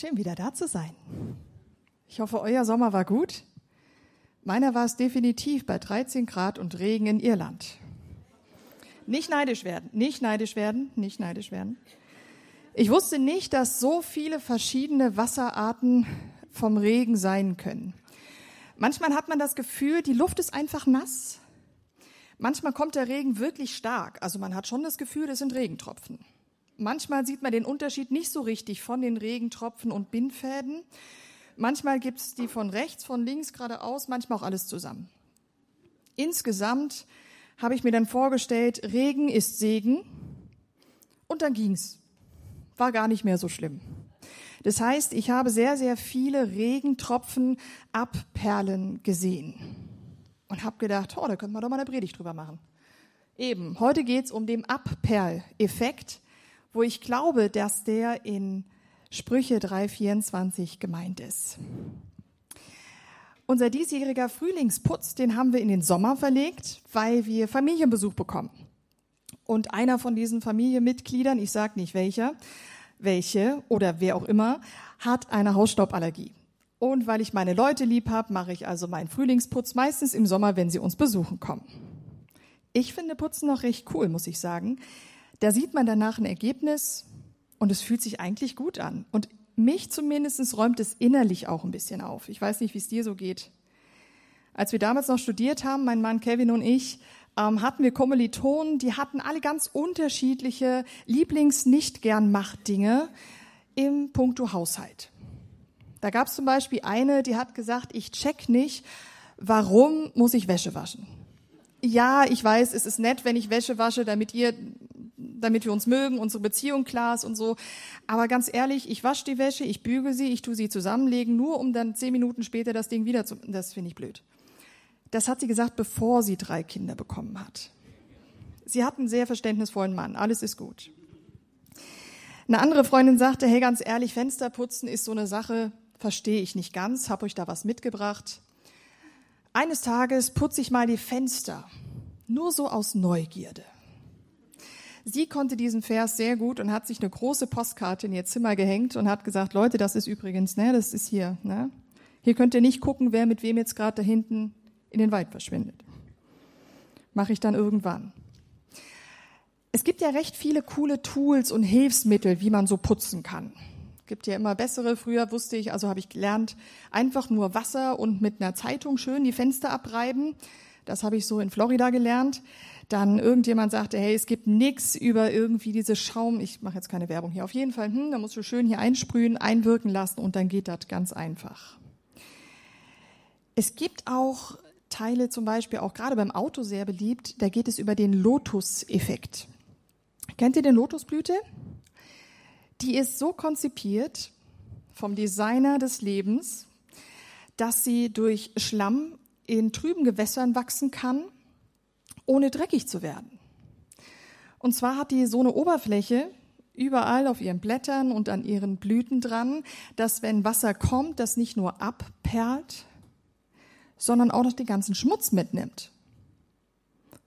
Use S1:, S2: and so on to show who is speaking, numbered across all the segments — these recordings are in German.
S1: Schön wieder da zu sein. Ich hoffe, euer Sommer war gut. Meiner war es definitiv bei 13 Grad und Regen in Irland. Nicht neidisch werden, nicht neidisch werden, nicht neidisch werden. Ich wusste nicht, dass so viele verschiedene Wasserarten vom Regen sein können. Manchmal hat man das Gefühl, die Luft ist einfach nass. Manchmal kommt der Regen wirklich stark. Also man hat schon das Gefühl, das sind Regentropfen. Manchmal sieht man den Unterschied nicht so richtig von den Regentropfen und Bindfäden. Manchmal gibt es die von rechts, von links, geradeaus, manchmal auch alles zusammen. Insgesamt habe ich mir dann vorgestellt, Regen ist Segen. Und dann ging's. War gar nicht mehr so schlimm. Das heißt, ich habe sehr, sehr viele Regentropfen abperlen gesehen. Und habe gedacht, oh, da könnte man doch mal eine Predigt drüber machen. Eben, heute geht's um den Abperleffekt wo ich glaube, dass der in Sprüche 3,24 gemeint ist. Unser diesjähriger Frühlingsputz, den haben wir in den Sommer verlegt, weil wir Familienbesuch bekommen. Und einer von diesen Familienmitgliedern, ich sage nicht welcher, welche oder wer auch immer, hat eine Hausstauballergie. Und weil ich meine Leute lieb habe, mache ich also meinen Frühlingsputz meistens im Sommer, wenn sie uns besuchen kommen. Ich finde Putzen noch recht cool, muss ich sagen. Da sieht man danach ein Ergebnis und es fühlt sich eigentlich gut an. Und mich zumindest räumt es innerlich auch ein bisschen auf. Ich weiß nicht, wie es dir so geht. Als wir damals noch studiert haben, mein Mann Kevin und ich, ähm, hatten wir Kommilitonen, die hatten alle ganz unterschiedliche Lieblings-nicht-gern-Macht-Dinge im Punkto Haushalt. Da gab es zum Beispiel eine, die hat gesagt, ich check nicht, warum muss ich Wäsche waschen? Ja, ich weiß, es ist nett, wenn ich Wäsche wasche, damit ihr damit wir uns mögen, unsere Beziehung klar ist und so. Aber ganz ehrlich, ich wasche die Wäsche, ich büge sie, ich tue sie zusammenlegen, nur um dann zehn Minuten später das Ding wieder zu, das finde ich blöd. Das hat sie gesagt, bevor sie drei Kinder bekommen hat. Sie hat einen sehr verständnisvollen Mann, alles ist gut. Eine andere Freundin sagte, hey, ganz ehrlich, Fensterputzen ist so eine Sache, verstehe ich nicht ganz, habe euch da was mitgebracht. Eines Tages putze ich mal die Fenster, nur so aus Neugierde. Sie konnte diesen Vers sehr gut und hat sich eine große Postkarte in ihr Zimmer gehängt und hat gesagt, Leute, das ist übrigens, ne, das ist hier, ne? Hier könnt ihr nicht gucken, wer mit wem jetzt gerade da hinten in den Wald verschwindet. Mache ich dann irgendwann. Es gibt ja recht viele coole Tools und Hilfsmittel, wie man so putzen kann. Gibt ja immer bessere. Früher wusste ich, also habe ich gelernt, einfach nur Wasser und mit einer Zeitung schön die Fenster abreiben. Das habe ich so in Florida gelernt dann irgendjemand sagte, hey, es gibt nichts über irgendwie diese Schaum, ich mache jetzt keine Werbung hier, auf jeden Fall, hm, da musst du schön hier einsprühen, einwirken lassen und dann geht das ganz einfach. Es gibt auch Teile zum Beispiel, auch gerade beim Auto sehr beliebt, da geht es über den Lotus-Effekt. Kennt ihr den Lotusblüte? Die ist so konzipiert vom Designer des Lebens, dass sie durch Schlamm in trüben Gewässern wachsen kann ohne dreckig zu werden. Und zwar hat die so eine Oberfläche überall auf ihren Blättern und an ihren Blüten dran, dass wenn Wasser kommt, das nicht nur abperlt, sondern auch noch den ganzen Schmutz mitnimmt.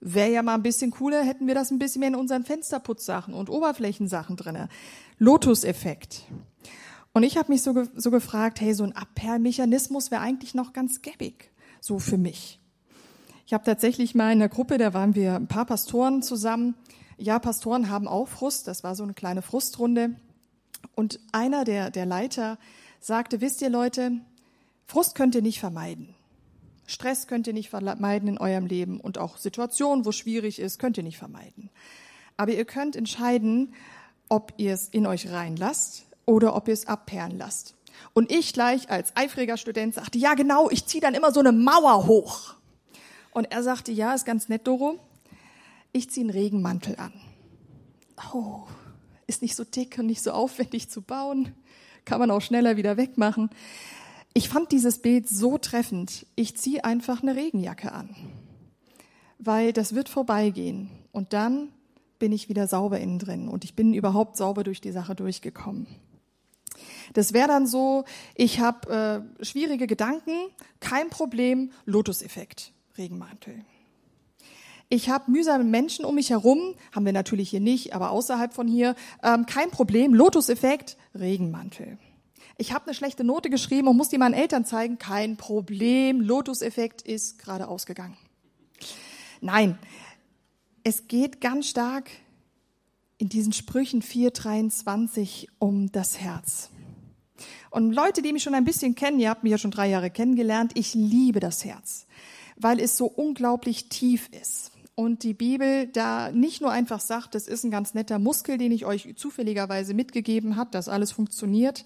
S1: Wäre ja mal ein bisschen cooler, hätten wir das ein bisschen mehr in unseren Fensterputzsachen und Oberflächensachen drinne. Lotus-Effekt. Und ich habe mich so, so gefragt, hey, so ein Abperlmechanismus wäre eigentlich noch ganz gäbig, so für mich. Ich habe tatsächlich mal in der Gruppe, da waren wir ein paar Pastoren zusammen. Ja, Pastoren haben auch Frust. Das war so eine kleine Frustrunde. Und einer der, der Leiter sagte, wisst ihr Leute, Frust könnt ihr nicht vermeiden. Stress könnt ihr nicht vermeiden in eurem Leben und auch Situationen, wo schwierig ist, könnt ihr nicht vermeiden. Aber ihr könnt entscheiden, ob ihr es in euch reinlasst oder ob ihr es abperren lasst. Und ich gleich als eifriger Student sagte, ja genau, ich ziehe dann immer so eine Mauer hoch. Und er sagte, ja, ist ganz nett, Doro. Ich ziehe einen Regenmantel an. Oh, ist nicht so dick und nicht so aufwendig zu bauen. Kann man auch schneller wieder wegmachen. Ich fand dieses Bild so treffend. Ich ziehe einfach eine Regenjacke an. Weil das wird vorbeigehen. Und dann bin ich wieder sauber innen drin. Und ich bin überhaupt sauber durch die Sache durchgekommen. Das wäre dann so, ich habe äh, schwierige Gedanken, kein Problem, Lotus-Effekt. Regenmantel. Ich habe mühsame Menschen um mich herum, haben wir natürlich hier nicht, aber außerhalb von hier, ähm, kein Problem, Lotus-Effekt, Regenmantel. Ich habe eine schlechte Note geschrieben und muss die meinen Eltern zeigen. Kein Problem, Lotus-Effekt ist gerade ausgegangen. Nein, es geht ganz stark in diesen Sprüchen 4.23 um das Herz. Und Leute, die mich schon ein bisschen kennen, ihr habt mich ja schon drei Jahre kennengelernt, ich liebe das Herz, weil es so unglaublich tief ist und die Bibel da nicht nur einfach sagt, das ist ein ganz netter Muskel, den ich euch zufälligerweise mitgegeben habe, dass alles funktioniert,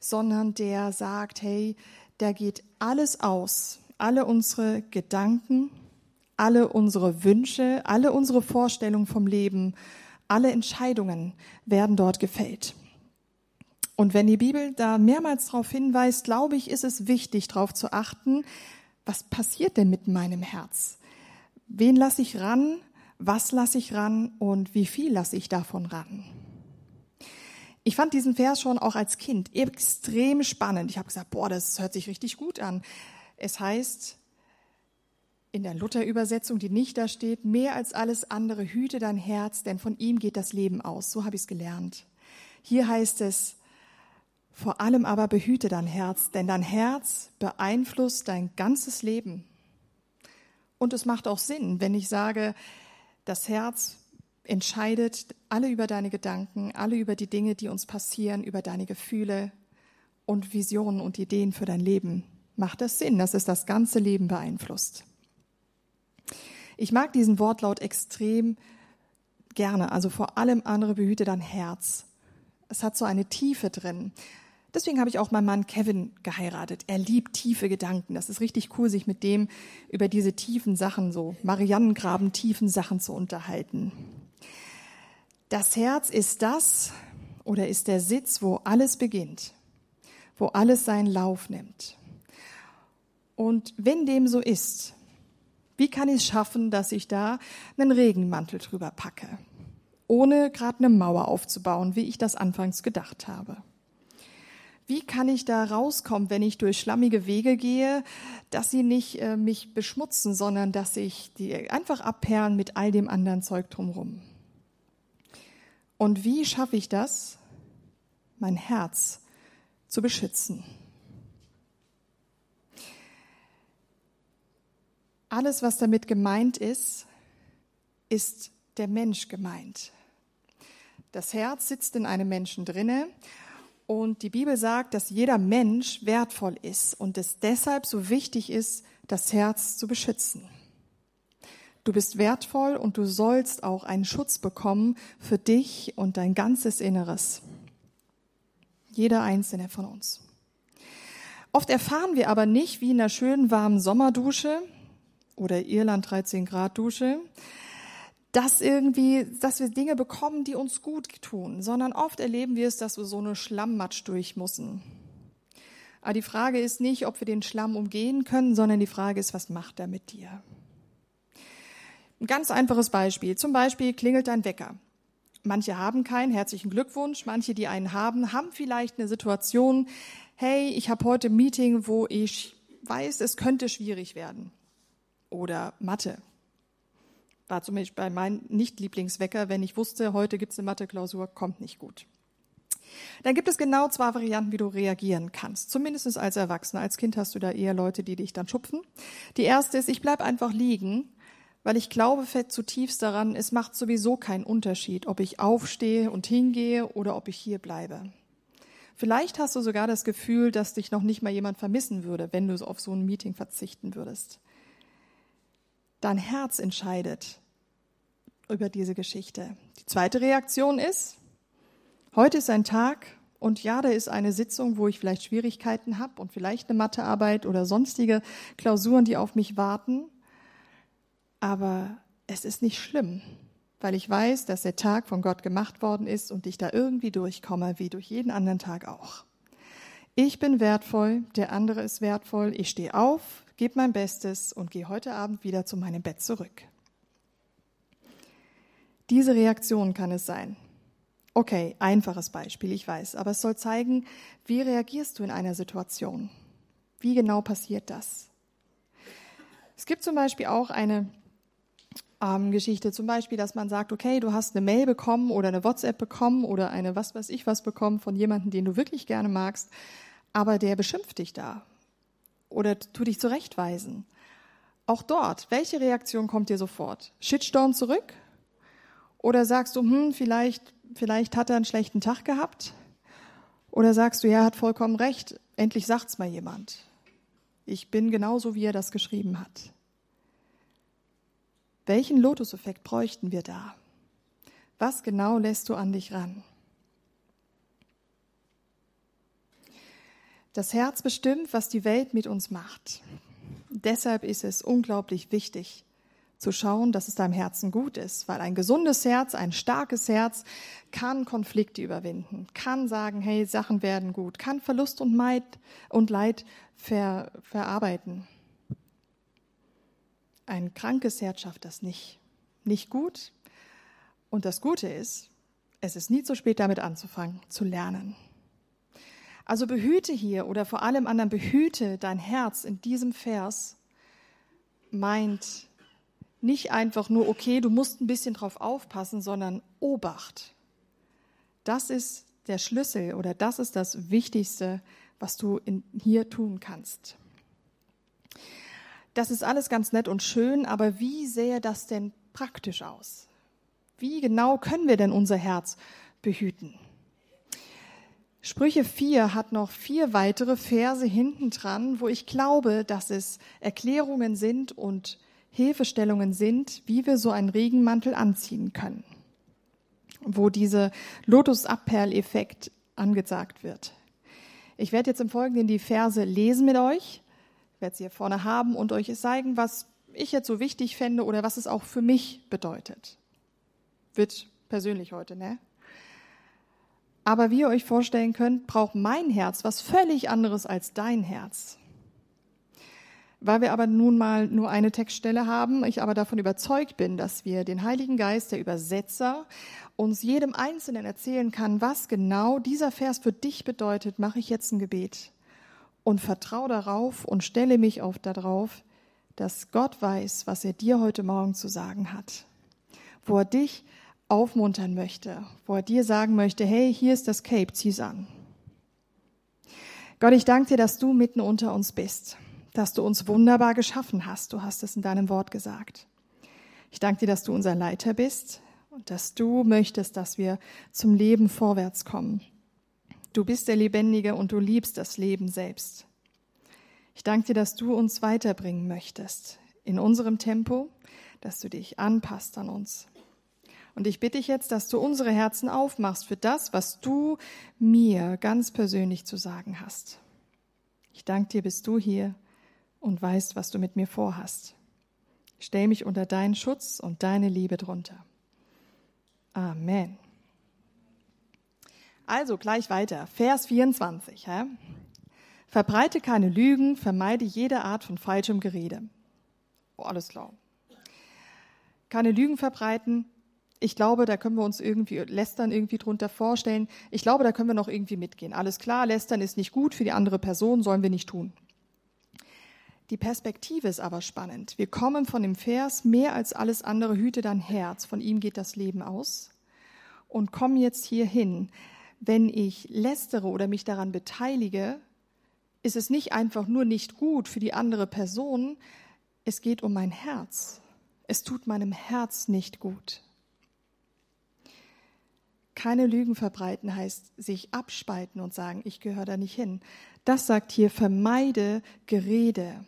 S1: sondern der sagt, hey, da geht alles aus, alle unsere Gedanken, alle unsere Wünsche, alle unsere Vorstellungen vom Leben, alle Entscheidungen werden dort gefällt. Und wenn die Bibel da mehrmals darauf hinweist, glaube ich, ist es wichtig, darauf zu achten, was passiert denn mit meinem Herz? Wen lasse ich ran? Was lasse ich ran? Und wie viel lasse ich davon ran? Ich fand diesen Vers schon auch als Kind extrem spannend. Ich habe gesagt, boah, das hört sich richtig gut an. Es heißt in der Luther-Übersetzung, die nicht da steht, mehr als alles andere hüte dein Herz, denn von ihm geht das Leben aus. So habe ich es gelernt. Hier heißt es, vor allem aber behüte dein Herz, denn dein Herz beeinflusst dein ganzes Leben. Und es macht auch Sinn, wenn ich sage, das Herz entscheidet alle über deine Gedanken, alle über die Dinge, die uns passieren, über deine Gefühle und Visionen und Ideen für dein Leben. Macht das Sinn, dass es das ganze Leben beeinflusst? Ich mag diesen Wortlaut extrem gerne. Also vor allem andere behüte dein Herz. Es hat so eine Tiefe drin. Deswegen habe ich auch meinen Mann Kevin geheiratet. Er liebt tiefe Gedanken. Das ist richtig cool, sich mit dem über diese tiefen Sachen, so Mariannengraben tiefen Sachen zu unterhalten. Das Herz ist das oder ist der Sitz, wo alles beginnt, wo alles seinen Lauf nimmt. Und wenn dem so ist, wie kann ich es schaffen, dass ich da einen Regenmantel drüber packe, ohne gerade eine Mauer aufzubauen, wie ich das anfangs gedacht habe? Wie kann ich da rauskommen, wenn ich durch schlammige Wege gehe, dass sie nicht äh, mich beschmutzen, sondern dass ich die einfach abperlen mit all dem anderen Zeug drumherum. Und wie schaffe ich das, mein Herz zu beschützen? Alles, was damit gemeint ist, ist der Mensch gemeint. Das Herz sitzt in einem Menschen drinne und die Bibel sagt, dass jeder Mensch wertvoll ist und es deshalb so wichtig ist, das Herz zu beschützen. Du bist wertvoll und du sollst auch einen Schutz bekommen für dich und dein ganzes Inneres. Jeder einzelne von uns. Oft erfahren wir aber nicht, wie in einer schönen warmen Sommerdusche oder Irland 13 Grad Dusche, dass irgendwie, dass wir Dinge bekommen, die uns gut tun, sondern oft erleben wir es, dass wir so eine Schlammmatsch durch müssen. Aber die Frage ist nicht, ob wir den Schlamm umgehen können, sondern die Frage ist, was macht er mit dir? Ein ganz einfaches Beispiel. Zum Beispiel klingelt dein Wecker. Manche haben keinen, herzlichen Glückwunsch. Manche, die einen haben, haben vielleicht eine Situation, hey, ich habe heute ein Meeting, wo ich weiß, es könnte schwierig werden. Oder Mathe war zum Beispiel bei meinem Nicht-Lieblingswecker, wenn ich wusste, heute gibt es eine Mathe-Klausur, kommt nicht gut. Dann gibt es genau zwei Varianten, wie du reagieren kannst. Zumindest als Erwachsener. Als Kind hast du da eher Leute, die dich dann schupfen. Die erste ist, ich bleib einfach liegen, weil ich glaube fett zutiefst daran, es macht sowieso keinen Unterschied, ob ich aufstehe und hingehe oder ob ich hier bleibe. Vielleicht hast du sogar das Gefühl, dass dich noch nicht mal jemand vermissen würde, wenn du auf so ein Meeting verzichten würdest. Dein Herz entscheidet, über diese Geschichte. Die zweite Reaktion ist, heute ist ein Tag und ja, da ist eine Sitzung, wo ich vielleicht Schwierigkeiten habe und vielleicht eine Mathearbeit oder sonstige Klausuren, die auf mich warten. Aber es ist nicht schlimm, weil ich weiß, dass der Tag von Gott gemacht worden ist und ich da irgendwie durchkomme, wie durch jeden anderen Tag auch. Ich bin wertvoll, der andere ist wertvoll, ich stehe auf, gebe mein Bestes und gehe heute Abend wieder zu meinem Bett zurück. Diese Reaktion kann es sein. Okay, einfaches Beispiel, ich weiß, aber es soll zeigen, wie reagierst du in einer Situation? Wie genau passiert das? Es gibt zum Beispiel auch eine ähm, Geschichte. Zum Beispiel, dass man sagt, okay, du hast eine Mail bekommen oder eine WhatsApp bekommen oder eine was weiß ich was bekommen von jemandem, den du wirklich gerne magst, aber der beschimpft dich da oder tu dich zurechtweisen. Auch dort, welche Reaktion kommt dir sofort? Shitstorm zurück? Oder sagst du, hm, vielleicht, vielleicht hat er einen schlechten Tag gehabt? Oder sagst du, ja, er hat vollkommen recht, endlich sagt's mal jemand. Ich bin genauso, wie er das geschrieben hat. Welchen Lotuseffekt bräuchten wir da? Was genau lässt du an dich ran? Das Herz bestimmt, was die Welt mit uns macht. Deshalb ist es unglaublich wichtig zu schauen, dass es deinem Herzen gut ist, weil ein gesundes Herz, ein starkes Herz kann Konflikte überwinden, kann sagen, hey, Sachen werden gut, kann Verlust und, Leid, und Leid ver, verarbeiten. Ein krankes Herz schafft das nicht. Nicht gut. Und das Gute ist, es ist nie zu spät damit anzufangen, zu lernen. Also behüte hier oder vor allem anderen behüte dein Herz in diesem Vers meint nicht einfach nur, okay, du musst ein bisschen drauf aufpassen, sondern Obacht. Das ist der Schlüssel oder das ist das Wichtigste, was du in, hier tun kannst. Das ist alles ganz nett und schön, aber wie sähe das denn praktisch aus? Wie genau können wir denn unser Herz behüten? Sprüche 4 hat noch vier weitere Verse hinten dran, wo ich glaube, dass es Erklärungen sind und Hilfestellungen sind, wie wir so einen Regenmantel anziehen können, wo dieser Lotus-Abperl-Effekt angesagt wird. Ich werde jetzt im Folgenden die Verse lesen mit euch werde sie hier vorne haben und euch zeigen, was ich jetzt so wichtig fände oder was es auch für mich bedeutet. Wird persönlich heute, ne? Aber wie ihr euch vorstellen könnt, braucht mein Herz was völlig anderes als dein Herz. Weil wir aber nun mal nur eine Textstelle haben, ich aber davon überzeugt bin, dass wir den Heiligen Geist, der Übersetzer, uns jedem Einzelnen erzählen kann, was genau dieser Vers für dich bedeutet, mache ich jetzt ein Gebet und vertraue darauf und stelle mich auf darauf, dass Gott weiß, was er dir heute Morgen zu sagen hat, wo er dich aufmuntern möchte, wo er dir sagen möchte, hey, hier ist das Cape, zieh's an. Gott, ich danke dir, dass du mitten unter uns bist, dass du uns wunderbar geschaffen hast. Du hast es in deinem Wort gesagt. Ich danke dir, dass du unser Leiter bist und dass du möchtest, dass wir zum Leben vorwärts kommen. Du bist der Lebendige und du liebst das Leben selbst. Ich danke dir, dass du uns weiterbringen möchtest in unserem Tempo, dass du dich anpasst an uns. Und ich bitte dich jetzt, dass du unsere Herzen aufmachst für das, was du mir ganz persönlich zu sagen hast. Ich danke dir, bist du hier und weißt, was du mit mir vorhast. Stell mich unter deinen Schutz und deine Liebe drunter. Amen. Also gleich weiter. Vers 24. Hä? Verbreite keine Lügen, vermeide jede Art von falschem Gerede. Oh, alles klar. Keine Lügen verbreiten. Ich glaube, da können wir uns irgendwie lästern irgendwie drunter vorstellen. Ich glaube, da können wir noch irgendwie mitgehen. Alles klar, lästern ist nicht gut für die andere Person, sollen wir nicht tun. Die Perspektive ist aber spannend. Wir kommen von dem Vers, mehr als alles andere hüte dein Herz, von ihm geht das Leben aus, und kommen jetzt hier hin wenn ich lästere oder mich daran beteilige, ist es nicht einfach nur nicht gut für die andere Person, es geht um mein Herz. Es tut meinem Herz nicht gut. Keine Lügen verbreiten heißt sich abspalten und sagen, ich gehöre da nicht hin. Das sagt hier, vermeide Gerede.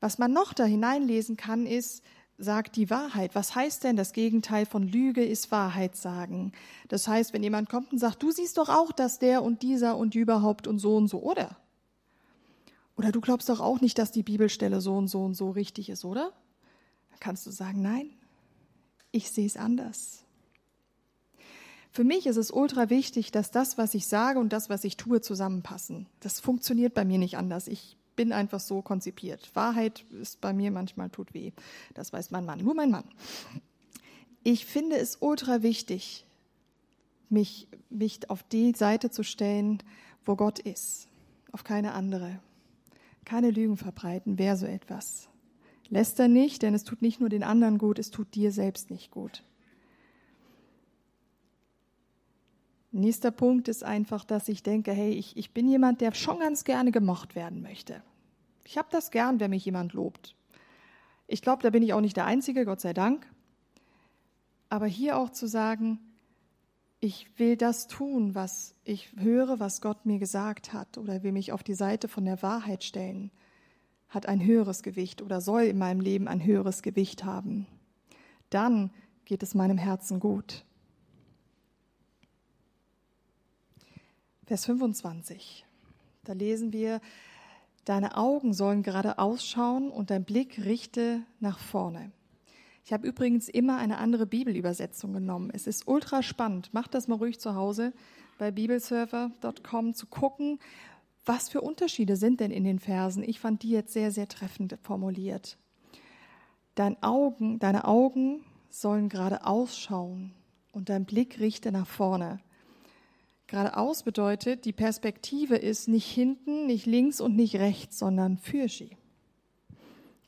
S1: Was man noch da hineinlesen kann, ist, sagt die Wahrheit. Was heißt denn, das Gegenteil von Lüge ist Wahrheit sagen? Das heißt, wenn jemand kommt und sagt, du siehst doch auch, dass der und dieser und überhaupt und so und so, oder? Oder du glaubst doch auch nicht, dass die Bibelstelle so und so und so richtig ist, oder? Dann kannst du sagen, nein, ich sehe es anders. Für mich ist es ultra wichtig, dass das, was ich sage und das, was ich tue, zusammenpassen. Das funktioniert bei mir nicht anders. Ich bin einfach so konzipiert. Wahrheit ist bei mir manchmal tut weh. Das weiß mein Mann, nur mein Mann. Ich finde es ultra wichtig, mich, mich auf die Seite zu stellen, wo Gott ist, auf keine andere. Keine Lügen verbreiten, wer so etwas. Läster nicht, denn es tut nicht nur den anderen gut, es tut dir selbst nicht gut. Nächster Punkt ist einfach, dass ich denke, hey, ich, ich bin jemand, der schon ganz gerne gemocht werden möchte. Ich habe das gern, wenn mich jemand lobt. Ich glaube, da bin ich auch nicht der Einzige, Gott sei Dank. Aber hier auch zu sagen, ich will das tun, was ich höre, was Gott mir gesagt hat, oder will mich auf die Seite von der Wahrheit stellen, hat ein höheres Gewicht oder soll in meinem Leben ein höheres Gewicht haben. Dann geht es meinem Herzen gut. Vers 25. Da lesen wir, deine Augen sollen gerade ausschauen und dein Blick richte nach vorne. Ich habe übrigens immer eine andere Bibelübersetzung genommen. Es ist ultra spannend. Macht das mal ruhig zu Hause bei bibelserver.com zu gucken, was für Unterschiede sind denn in den Versen. Ich fand die jetzt sehr, sehr treffend formuliert. Dein Augen, deine Augen sollen gerade ausschauen und dein Blick richte nach vorne. Geradeaus bedeutet, die Perspektive ist nicht hinten, nicht links und nicht rechts, sondern für sie.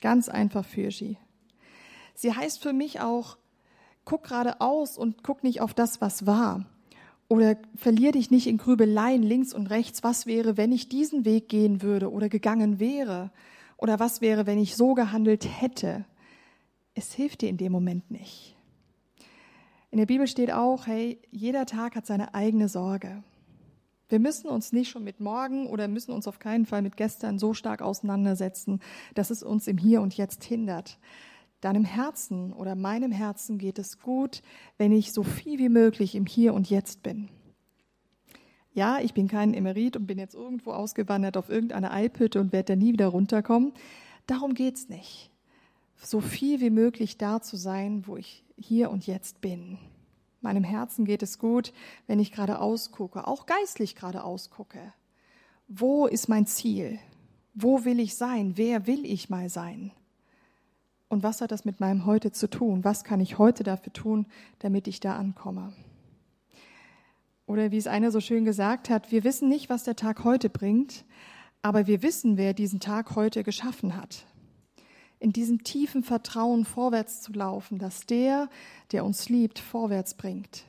S1: Ganz einfach für sie. Sie heißt für mich auch, guck geradeaus und guck nicht auf das, was war. Oder verlier dich nicht in Grübeleien links und rechts. Was wäre, wenn ich diesen Weg gehen würde oder gegangen wäre? Oder was wäre, wenn ich so gehandelt hätte? Es hilft dir in dem Moment nicht. In der Bibel steht auch, hey, jeder Tag hat seine eigene Sorge. Wir müssen uns nicht schon mit morgen oder müssen uns auf keinen Fall mit gestern so stark auseinandersetzen, dass es uns im Hier und Jetzt hindert. Deinem Herzen oder meinem Herzen geht es gut, wenn ich so viel wie möglich im Hier und Jetzt bin. Ja, ich bin kein Emerit und bin jetzt irgendwo ausgewandert auf irgendeine Alphütte und werde da nie wieder runterkommen. Darum geht's nicht. So viel wie möglich da zu sein, wo ich hier und jetzt bin. Meinem Herzen geht es gut, wenn ich gerade ausgucke, auch geistlich gerade ausgucke. Wo ist mein Ziel? Wo will ich sein? Wer will ich mal sein? Und was hat das mit meinem Heute zu tun? Was kann ich heute dafür tun, damit ich da ankomme? Oder wie es einer so schön gesagt hat, wir wissen nicht, was der Tag heute bringt, aber wir wissen, wer diesen Tag heute geschaffen hat in diesem tiefen Vertrauen vorwärts zu laufen, dass der, der uns liebt, vorwärts bringt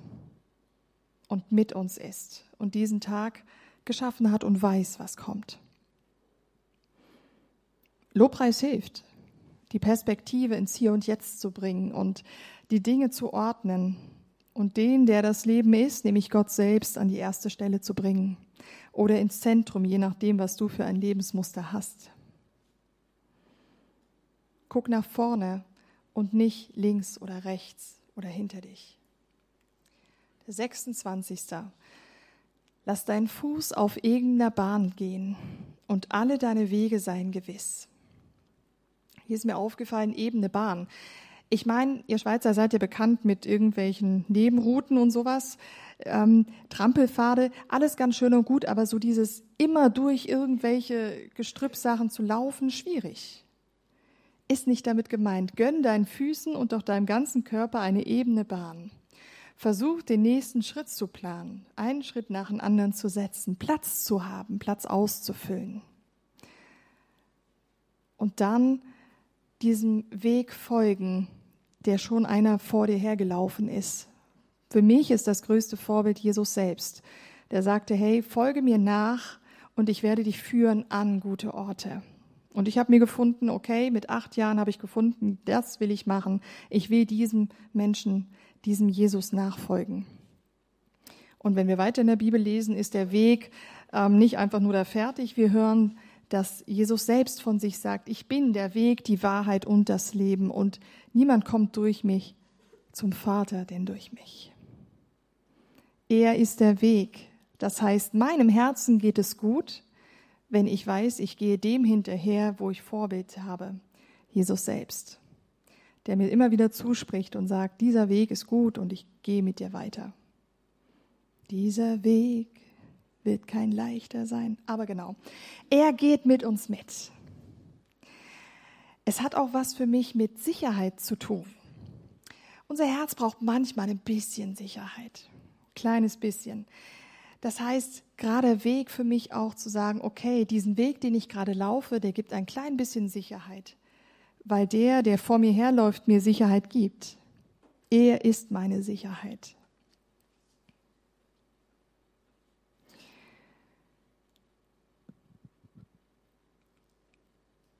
S1: und mit uns ist und diesen Tag geschaffen hat und weiß, was kommt. Lobpreis hilft, die Perspektive ins Hier und Jetzt zu bringen und die Dinge zu ordnen und den, der das Leben ist, nämlich Gott selbst, an die erste Stelle zu bringen oder ins Zentrum, je nachdem, was du für ein Lebensmuster hast. Guck nach vorne und nicht links oder rechts oder hinter dich. Der 26. Lass deinen Fuß auf irgendeiner Bahn gehen und alle deine Wege seien gewiss. Hier ist mir aufgefallen, ebene Bahn. Ich meine, ihr Schweizer seid ja bekannt mit irgendwelchen Nebenrouten und sowas, ähm, Trampelpfade, alles ganz schön und gut, aber so dieses immer durch irgendwelche Gestrüppsachen zu laufen, schwierig ist nicht damit gemeint. Gönn deinen Füßen und auch deinem ganzen Körper eine ebene Bahn. Versuch den nächsten Schritt zu planen, einen Schritt nach dem anderen zu setzen, Platz zu haben, Platz auszufüllen. Und dann diesem Weg folgen, der schon einer vor dir hergelaufen ist. Für mich ist das größte Vorbild Jesus selbst. Der sagte, hey, folge mir nach und ich werde dich führen an gute Orte. Und ich habe mir gefunden, okay, mit acht Jahren habe ich gefunden, das will ich machen. Ich will diesem Menschen, diesem Jesus nachfolgen. Und wenn wir weiter in der Bibel lesen, ist der Weg ähm, nicht einfach nur da fertig. Wir hören, dass Jesus selbst von sich sagt, ich bin der Weg, die Wahrheit und das Leben. Und niemand kommt durch mich zum Vater, denn durch mich. Er ist der Weg. Das heißt, meinem Herzen geht es gut wenn ich weiß, ich gehe dem hinterher, wo ich Vorbild habe, Jesus selbst, der mir immer wieder zuspricht und sagt, dieser Weg ist gut und ich gehe mit dir weiter. Dieser Weg wird kein leichter sein, aber genau, er geht mit uns mit. Es hat auch was für mich mit Sicherheit zu tun. Unser Herz braucht manchmal ein bisschen Sicherheit, kleines bisschen. Das heißt, gerade Weg für mich auch zu sagen, okay, diesen Weg, den ich gerade laufe, der gibt ein klein bisschen Sicherheit. weil der, der vor mir herläuft, mir Sicherheit gibt. Er ist meine Sicherheit.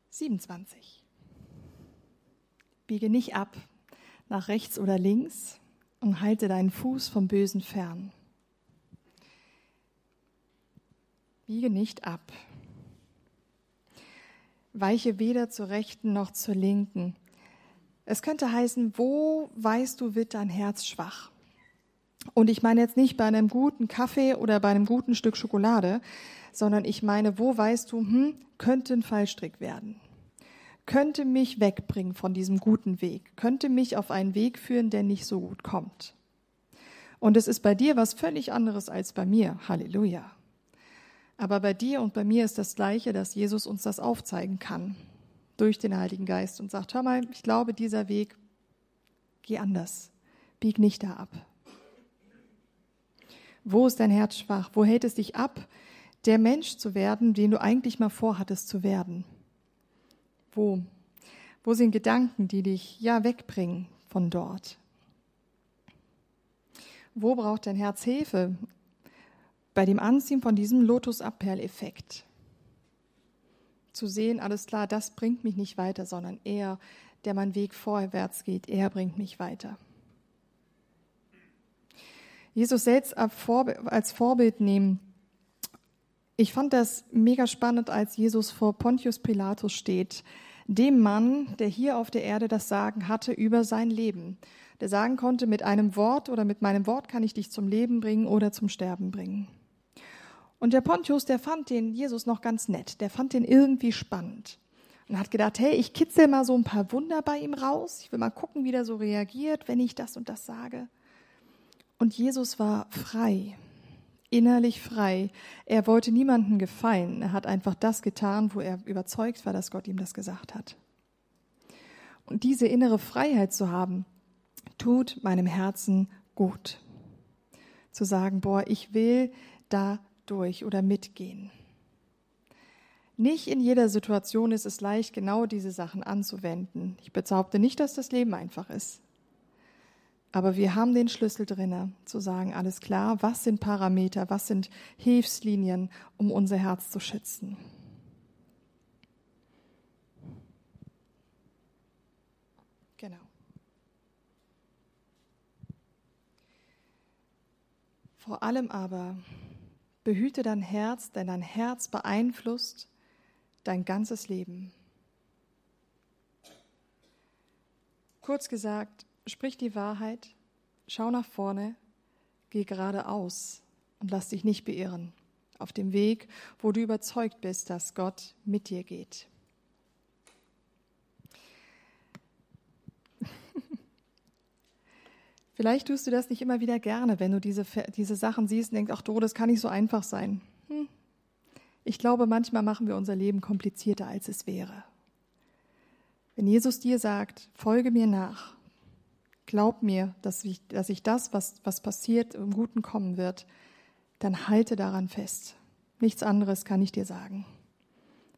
S1: Siebenundzwanzig. Biege nicht ab nach rechts oder links und halte deinen Fuß vom Bösen fern. Biege nicht ab. Weiche weder zur rechten noch zur linken. Es könnte heißen, wo weißt du, wird dein Herz schwach? Und ich meine jetzt nicht bei einem guten Kaffee oder bei einem guten Stück Schokolade, sondern ich meine, wo weißt du, hm, könnte ein Fallstrick werden? Könnte mich wegbringen von diesem guten Weg? Könnte mich auf einen Weg führen, der nicht so gut kommt? Und es ist bei dir was völlig anderes als bei mir. Halleluja. Aber bei dir und bei mir ist das Gleiche, dass Jesus uns das aufzeigen kann durch den Heiligen Geist und sagt, hör mal, ich glaube, dieser Weg, geh anders, bieg nicht da ab. Wo ist dein Herz schwach? Wo hält es dich ab, der Mensch zu werden, den du eigentlich mal vorhattest zu werden? Wo? Wo sind Gedanken, die dich ja wegbringen von dort? Wo braucht dein Herz Hilfe? Bei dem Anziehen von diesem Lotus-Abperl-Effekt zu sehen, alles klar, das bringt mich nicht weiter, sondern er, der meinen Weg vorwärts geht, er bringt mich weiter. Jesus selbst als Vorbild nehmen. Ich fand das mega spannend, als Jesus vor Pontius Pilatus steht, dem Mann, der hier auf der Erde das Sagen hatte über sein Leben, der sagen konnte, mit einem Wort oder mit meinem Wort kann ich dich zum Leben bringen oder zum Sterben bringen. Und der Pontius, der fand den Jesus noch ganz nett. Der fand den irgendwie spannend. Und hat gedacht, hey, ich kitzel mal so ein paar Wunder bei ihm raus. Ich will mal gucken, wie der so reagiert, wenn ich das und das sage. Und Jesus war frei, innerlich frei. Er wollte niemandem gefallen. Er hat einfach das getan, wo er überzeugt war, dass Gott ihm das gesagt hat. Und diese innere Freiheit zu haben, tut meinem Herzen gut. Zu sagen, boah, ich will da durch oder mitgehen. Nicht in jeder Situation ist es leicht, genau diese Sachen anzuwenden. Ich bezaubte nicht, dass das Leben einfach ist. Aber wir haben den Schlüssel drinne, zu sagen, alles klar, was sind Parameter, was sind Hilfslinien, um unser Herz zu schützen. Genau. Vor allem aber Behüte dein Herz, denn dein Herz beeinflusst dein ganzes Leben. Kurz gesagt, sprich die Wahrheit, schau nach vorne, geh geradeaus und lass dich nicht beirren auf dem Weg, wo du überzeugt bist, dass Gott mit dir geht. Vielleicht tust du das nicht immer wieder gerne, wenn du diese, diese Sachen siehst und denkst, ach, das kann nicht so einfach sein. Hm. Ich glaube, manchmal machen wir unser Leben komplizierter, als es wäre. Wenn Jesus dir sagt, folge mir nach, glaub mir, dass ich, dass ich das, was, was passiert, im Guten kommen wird, dann halte daran fest. Nichts anderes kann ich dir sagen.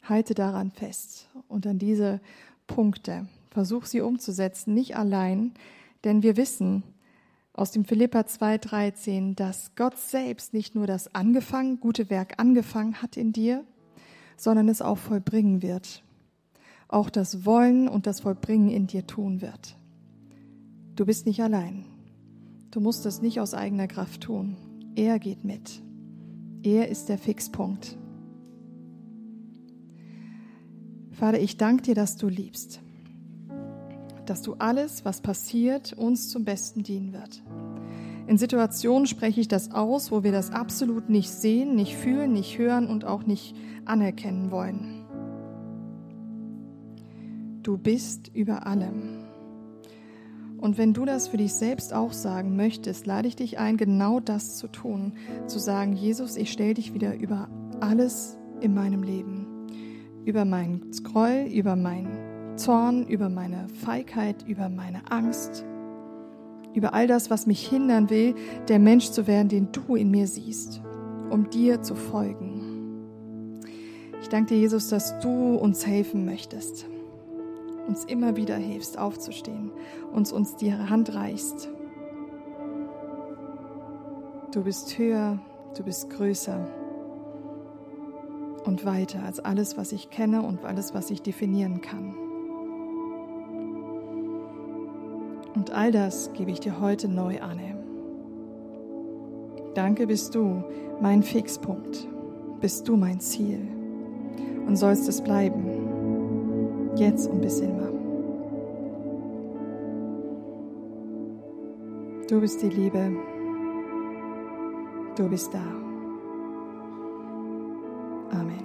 S1: Halte daran fest und an diese Punkte. Versuch sie umzusetzen, nicht allein, denn wir wissen, aus dem Philippa 2,13, dass Gott selbst nicht nur das angefangen, gute Werk angefangen hat in dir, sondern es auch vollbringen wird. Auch das Wollen und das Vollbringen in dir tun wird. Du bist nicht allein. Du musst das nicht aus eigener Kraft tun. Er geht mit. Er ist der Fixpunkt. Vater, ich danke dir, dass du liebst dass du alles, was passiert, uns zum Besten dienen wird. In Situationen spreche ich das aus, wo wir das absolut nicht sehen, nicht fühlen, nicht hören und auch nicht anerkennen wollen. Du bist über allem. Und wenn du das für dich selbst auch sagen möchtest, lade ich dich ein, genau das zu tun, zu sagen, Jesus, ich stelle dich wieder über alles in meinem Leben, über meinen Scroll, über meinen Zorn, über meine Feigheit, über meine Angst, über all das, was mich hindern will, der Mensch zu werden, den du in mir siehst, um dir zu folgen. Ich danke dir, Jesus, dass du uns helfen möchtest. uns immer wieder hilfst, aufzustehen, uns uns die Hand reichst. Du bist höher, du bist größer und weiter als alles, was ich kenne und alles, was ich definieren kann. Und all das gebe ich dir heute neu an. Danke bist du mein Fixpunkt, bist du mein Ziel und sollst es bleiben, jetzt und bis immer. Du bist die Liebe, du bist da. Amen.